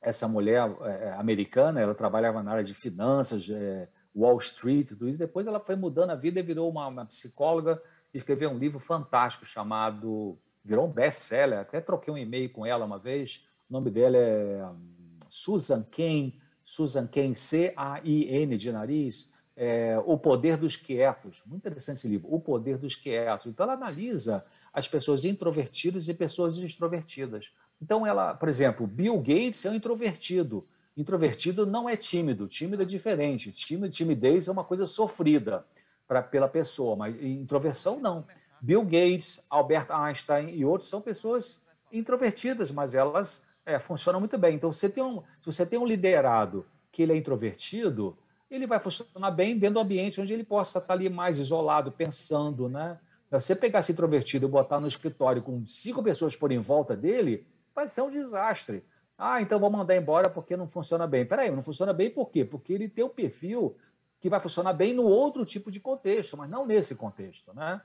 essa mulher é, americana, ela trabalhava na área de finanças, é, Wall Street, tudo isso. Depois ela foi mudando a vida e virou uma, uma psicóloga escreveu um livro fantástico chamado. Virou um best-seller. Até troquei um e-mail com ela uma vez. O nome dela é hum, Susan Cain, Susan Cain, C-A-I-N de nariz. É, o Poder dos Quietos. Muito interessante esse livro, O Poder dos Quietos. Então, ela analisa as pessoas introvertidas e pessoas extrovertidas. Então, ela, por exemplo, Bill Gates é um introvertido. Introvertido não é tímido, tímido é diferente. Tímido, timidez é uma coisa sofrida pra, pela pessoa, mas introversão não. Bill Gates, Albert Einstein e outros são pessoas introvertidas, mas elas é, funcionam muito bem. Então, você tem um, se você tem um liderado que ele é introvertido, ele vai funcionar bem dentro do ambiente onde ele possa estar ali mais isolado, pensando, né? Se você pegar esse introvertido e botar no escritório com cinco pessoas por em volta dele, vai ser um desastre. Ah, então vou mandar embora porque não funciona bem. Peraí, não funciona bem por quê? Porque ele tem um perfil que vai funcionar bem no outro tipo de contexto, mas não nesse contexto. Né?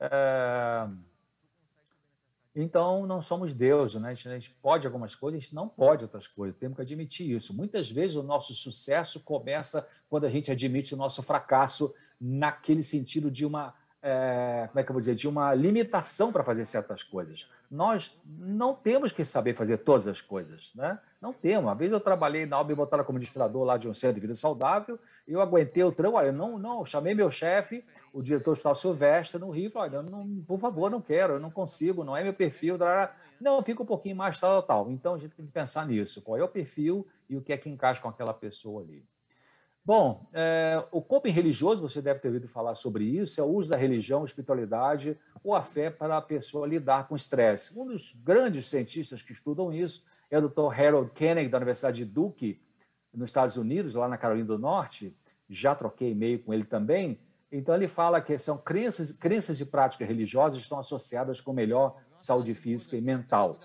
É... Então, não somos deuses, né? a gente pode algumas coisas, a gente não pode outras coisas, temos que admitir isso. Muitas vezes o nosso sucesso começa quando a gente admite o nosso fracasso naquele sentido de uma é, como é que eu vou dizer, de uma limitação para fazer certas coisas. Nós não temos que saber fazer todas as coisas, né? Não temos. Uma vez eu trabalhei na Alba botaram como administrador lá de um centro de vida saudável, e eu aguentei o trânsito, olha, não, não, chamei meu chefe, o diretor do Hospital Silvestre, no Rio, falei, olha, não, por favor, não quero, eu não consigo, não é meu perfil, não, fica um pouquinho mais tal, tal. Então a gente tem que pensar nisso, qual é o perfil e o que é que encaixa com aquela pessoa ali. Bom, é, o coping religioso, você deve ter ouvido falar sobre isso, é o uso da religião, espiritualidade ou a fé para a pessoa lidar com estresse. Um dos grandes cientistas que estudam isso é o Dr. Harold Koenig, da Universidade de Duke, nos Estados Unidos, lá na Carolina do Norte. Já troquei e-mail com ele também. Então, ele fala que são crenças, crenças e práticas religiosas estão associadas com melhor saúde física e mental.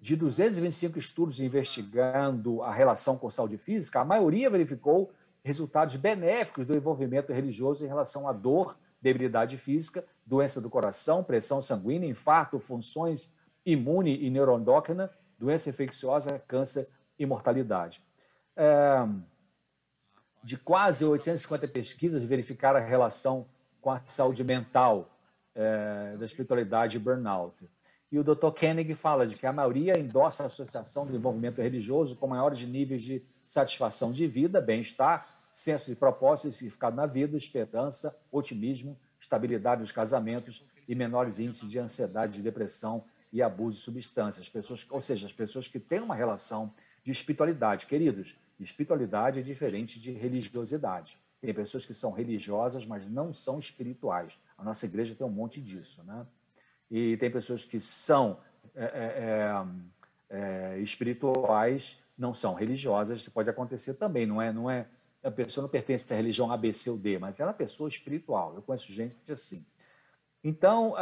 De 225 estudos investigando a relação com saúde física, a maioria verificou resultados benéficos do envolvimento religioso em relação à dor, debilidade física, doença do coração, pressão sanguínea, infarto, funções imune e neuroendócrina, doença infecciosa, câncer e mortalidade. É, de quase 850 pesquisas verificaram a relação com a saúde mental é, da espiritualidade e burnout. E o Dr. Koenig fala de que a maioria endossa a associação do envolvimento religioso com maiores níveis de satisfação de vida, bem-estar senso de propósito e significado na vida, esperança, otimismo, estabilidade dos casamentos e menores índices de ansiedade, de depressão e abuso de substâncias. Pessoas, ou seja, as pessoas que têm uma relação de espiritualidade. Queridos, espiritualidade é diferente de religiosidade. Tem pessoas que são religiosas, mas não são espirituais. A nossa igreja tem um monte disso, né? E tem pessoas que são é, é, é, é espirituais, não são religiosas. Isso pode acontecer também, não é? Não é a pessoa não pertence à religião A, B, C ou D, mas ela é uma pessoa espiritual. Eu conheço gente assim. Então,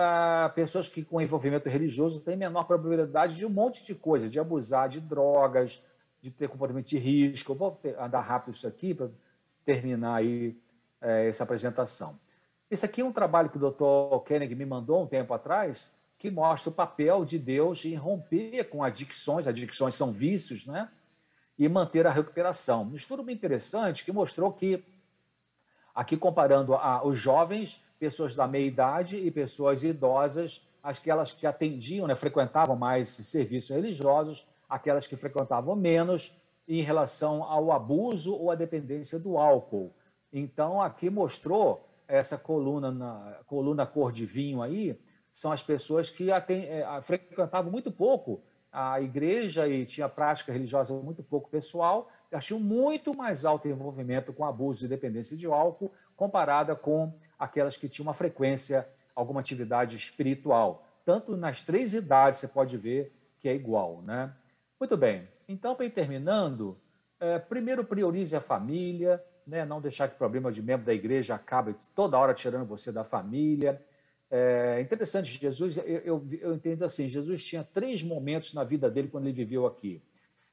pessoas que com envolvimento religioso têm menor probabilidade de um monte de coisa, de abusar de drogas, de ter comportamento de risco. Eu vou andar rápido isso aqui para terminar aí é, essa apresentação. Esse aqui é um trabalho que o Dr. Koenig me mandou um tempo atrás, que mostra o papel de Deus em romper com adicções. Adicções são vícios, né? E manter a recuperação. Um estudo bem interessante que mostrou que, aqui comparando a, os jovens, pessoas da meia idade e pessoas idosas, aquelas que atendiam, né, frequentavam mais serviços religiosos, aquelas que frequentavam menos, em relação ao abuso ou à dependência do álcool. Então, aqui mostrou essa coluna, na, coluna cor de vinho aí, são as pessoas que atem, é, frequentavam muito pouco a igreja e tinha prática religiosa muito pouco pessoal, elas muito mais alto envolvimento com abuso e dependência de álcool comparada com aquelas que tinham uma frequência, alguma atividade espiritual. Tanto nas três idades você pode ver que é igual, né? Muito bem. Então, para ir terminando, é, primeiro priorize a família, né? não deixar que o problema de membro da igreja acabe toda hora tirando você da família. É interessante, Jesus, eu, eu, eu, entendo assim, Jesus tinha três momentos na vida dele quando ele viveu aqui.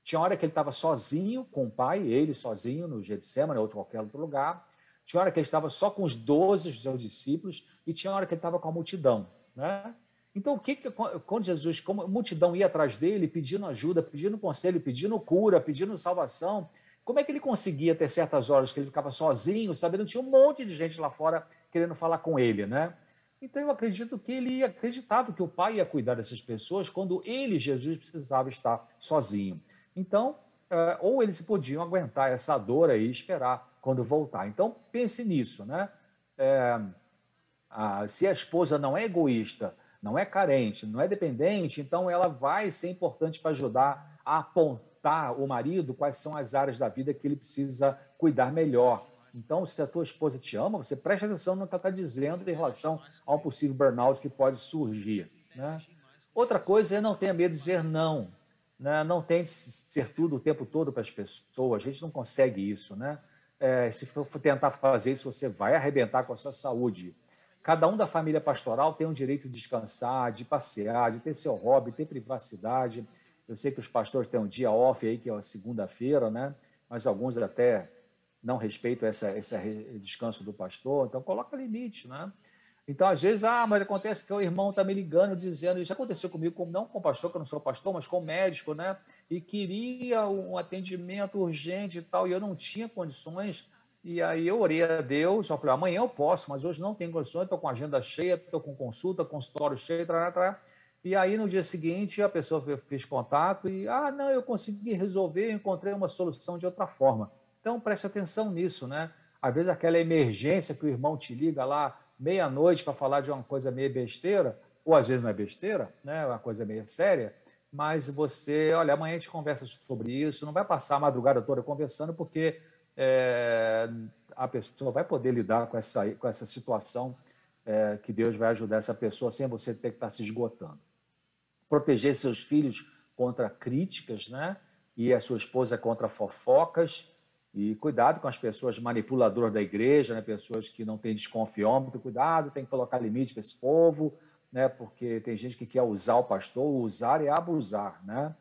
Tinha hora que ele estava sozinho com o pai, ele sozinho no Getsemane, ou em qualquer outro lugar. Tinha hora que ele estava só com os doze, os seus discípulos, e tinha hora que ele estava com a multidão. Né? Então, o que, que quando Jesus, como a multidão ia atrás dele, pedindo ajuda, pedindo conselho, pedindo cura, pedindo salvação, como é que ele conseguia ter certas horas que ele ficava sozinho, sabendo que tinha um monte de gente lá fora querendo falar com ele, né? Então, eu acredito que ele acreditava que o pai ia cuidar dessas pessoas quando ele, Jesus, precisava estar sozinho. Então, é, ou eles podiam aguentar essa dor aí e esperar quando voltar. Então, pense nisso, né? É, a, se a esposa não é egoísta, não é carente, não é dependente, então ela vai ser importante para ajudar a apontar o marido quais são as áreas da vida que ele precisa cuidar melhor. Então, se a tua esposa te ama, você preste atenção no que ela está dizendo em relação a um possível burnout que pode surgir. Né? Outra coisa é não tenha medo de dizer não. Né? Não tente ser tudo o tempo todo para as pessoas. A gente não consegue isso. Né? É, se for tentar fazer isso, você vai arrebentar com a sua saúde. Cada um da família pastoral tem o direito de descansar, de passear, de ter seu hobby, ter privacidade. Eu sei que os pastores têm um dia off aí, que é a segunda-feira, né? mas alguns até não respeitam essa, esse descanso do pastor, então coloca limite, né? Então, às vezes, ah, mas acontece que o irmão está me ligando dizendo, isso aconteceu comigo, não com pastor, que eu não sou pastor, mas com o médico, né? E queria um atendimento urgente e tal, e eu não tinha condições. E aí eu orei a Deus, só falei, amanhã eu posso, mas hoje não tenho condições, estou com agenda cheia, estou com consulta, consultório cheio, trá, trá. E aí no dia seguinte a pessoa fez contato e, ah, não, eu consegui resolver, eu encontrei uma solução de outra forma. Então preste atenção nisso, né? Às vezes aquela emergência que o irmão te liga lá meia-noite para falar de uma coisa meio besteira, ou às vezes não é besteira, né? uma coisa meio séria, mas você, olha, amanhã a gente conversa sobre isso, não vai passar a madrugada toda conversando, porque é, a pessoa vai poder lidar com essa, com essa situação é, que Deus vai ajudar essa pessoa sem você ter que estar se esgotando. Proteger seus filhos contra críticas, né? E a sua esposa contra fofocas, e cuidado com as pessoas manipuladoras da igreja, né? pessoas que não têm desconfiômetro, cuidado, tem que colocar limite para esse povo, né? porque tem gente que quer usar o pastor, usar e abusar. Né?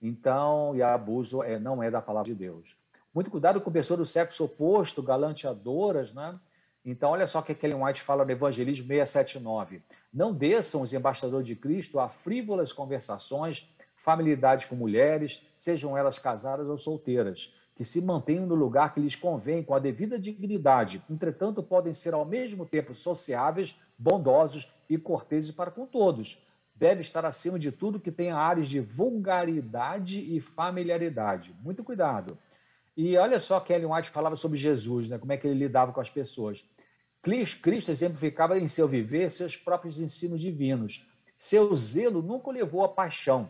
Então, e abuso é, não é da palavra de Deus. Muito cuidado com pessoas do sexo oposto, galanteadoras, né? Então, olha só o que Kellen White fala no Evangelismo 679. Não desçam os embaixadores de Cristo a frívolas conversações, familiaridade com mulheres, sejam elas casadas ou solteiras que se mantenham no lugar que lhes convém com a devida dignidade, entretanto, podem ser ao mesmo tempo sociáveis, bondosos e corteses para com todos. Deve estar acima de tudo que tenha áreas de vulgaridade e familiaridade. Muito cuidado. E olha só que Ellen White falava sobre Jesus, né? como é que ele lidava com as pessoas. Cristo exemplificava em seu viver seus próprios ensinos divinos. Seu zelo nunca levou à paixão.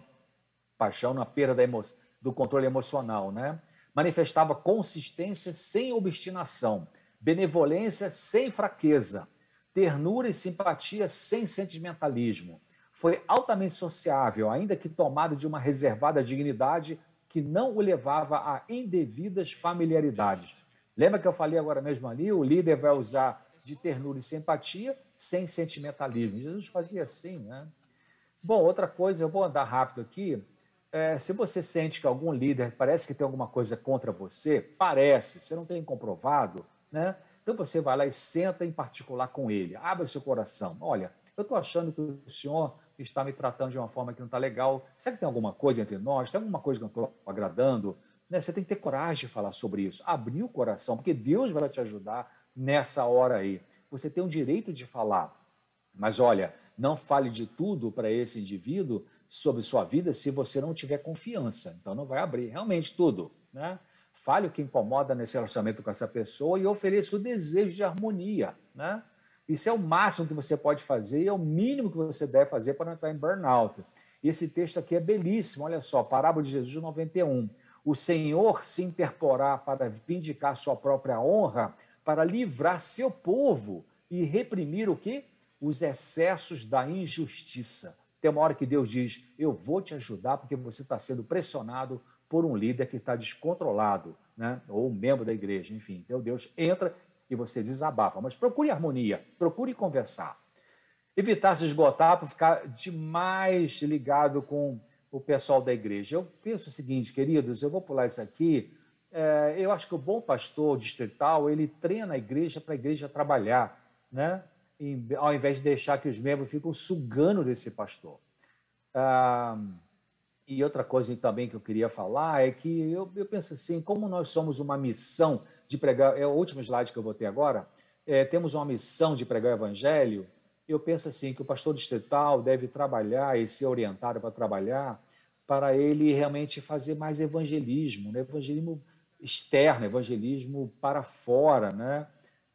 Paixão na perda emo... do controle emocional, né? Manifestava consistência sem obstinação, benevolência sem fraqueza, ternura e simpatia sem sentimentalismo. Foi altamente sociável, ainda que tomado de uma reservada dignidade que não o levava a indevidas familiaridades. Lembra que eu falei agora mesmo ali? O líder vai usar de ternura e simpatia sem sentimentalismo. Jesus fazia assim, né? Bom, outra coisa, eu vou andar rápido aqui é, se você sente que algum líder parece que tem alguma coisa contra você, parece, você não tem comprovado, né? Então você vai lá e senta em particular com ele, abre seu coração. Olha, eu estou achando que o senhor está me tratando de uma forma que não está legal. Será que tem alguma coisa entre nós? Tem alguma coisa que não estou agradando? Né? Você tem que ter coragem de falar sobre isso, abrir o coração, porque Deus vai te ajudar nessa hora aí. Você tem o direito de falar, mas olha, não fale de tudo para esse indivíduo sobre sua vida se você não tiver confiança. Então não vai abrir realmente tudo, né? Fale o que incomoda nesse relacionamento com essa pessoa e ofereça o desejo de harmonia, né? Isso é o máximo que você pode fazer e é o mínimo que você deve fazer para não entrar em burnout. Esse texto aqui é belíssimo, olha só, parábola de Jesus 91. O Senhor se interporá para vindicar sua própria honra, para livrar seu povo e reprimir o que? os excessos da injustiça. Tem uma hora que Deus diz: Eu vou te ajudar porque você está sendo pressionado por um líder que está descontrolado, né? ou um membro da igreja, enfim. Então Deus entra e você desabafa. Mas procure harmonia, procure conversar. evitar se esgotar para ficar demais ligado com o pessoal da igreja. Eu penso o seguinte, queridos, eu vou pular isso aqui. É, eu acho que o bom pastor distrital ele treina a igreja para a igreja trabalhar, né? Ao invés de deixar que os membros ficam sugando desse pastor. Ah, e outra coisa também que eu queria falar é que eu, eu penso assim, como nós somos uma missão de pregar, é o último slide que eu vou ter agora, é, temos uma missão de pregar o evangelho, eu penso assim que o pastor distrital deve trabalhar e ser orientado para trabalhar para ele realmente fazer mais evangelismo, né? evangelismo externo, evangelismo para fora, né?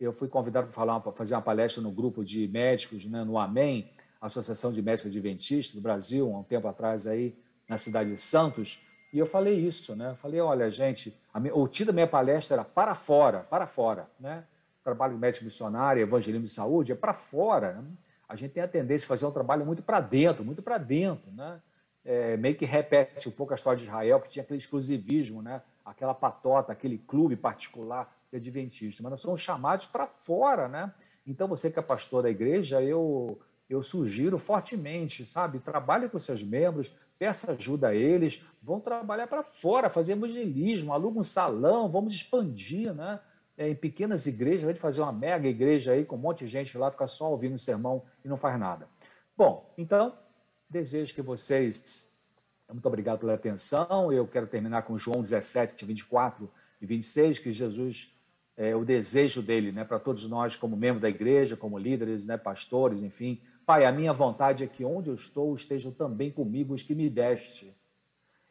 Eu fui convidado para falar, fazer uma palestra no grupo de médicos, né, no Amém, Associação de Médicos Adventistas do Brasil, há um tempo atrás aí na cidade de Santos, e eu falei isso, né? Eu falei, olha, gente, minha, o título da minha palestra era para fora, para fora, né? Trabalho médico missionário, evangelismo de saúde, é para fora. Né? A gente tem a tendência a fazer um trabalho muito para dentro, muito para dentro, né? É, meio que repete um pouco a história de Israel, que tinha aquele exclusivismo, né? aquela patota, aquele clube particular de adventista, mas nós somos chamados para fora, né? Então, você que é pastor da igreja, eu, eu sugiro fortemente, sabe? Trabalhe com seus membros, peça ajuda a eles, vão trabalhar para fora, fazer evangelismo, aluga um salão, vamos expandir, né? É, em pequenas igrejas, a de fazer uma mega igreja aí com um monte de gente lá, ficar só ouvindo o sermão e não faz nada. Bom, então, desejo que vocês. Muito obrigado pela atenção. Eu quero terminar com João 17, 24 e 26, que Jesus, é, o desejo dele, né, para todos nós, como membro da igreja, como líderes, né, pastores, enfim. Pai, a minha vontade é que onde eu estou estejam também comigo os que me deste.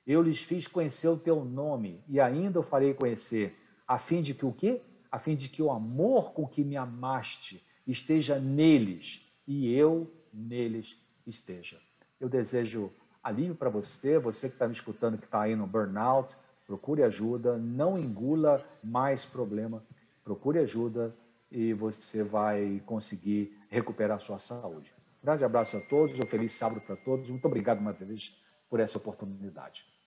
Eu lhes fiz conhecer o teu nome e ainda o farei conhecer, a fim de que o quê? a fim de que o amor com que me amaste esteja neles e eu neles esteja. Eu desejo alívio para você, você que está me escutando, que está aí no burnout, procure ajuda, não engula mais problema, procure ajuda e você vai conseguir recuperar a sua saúde. Um grande abraço a todos, um feliz sábado para todos. Muito obrigado uma vez por essa oportunidade.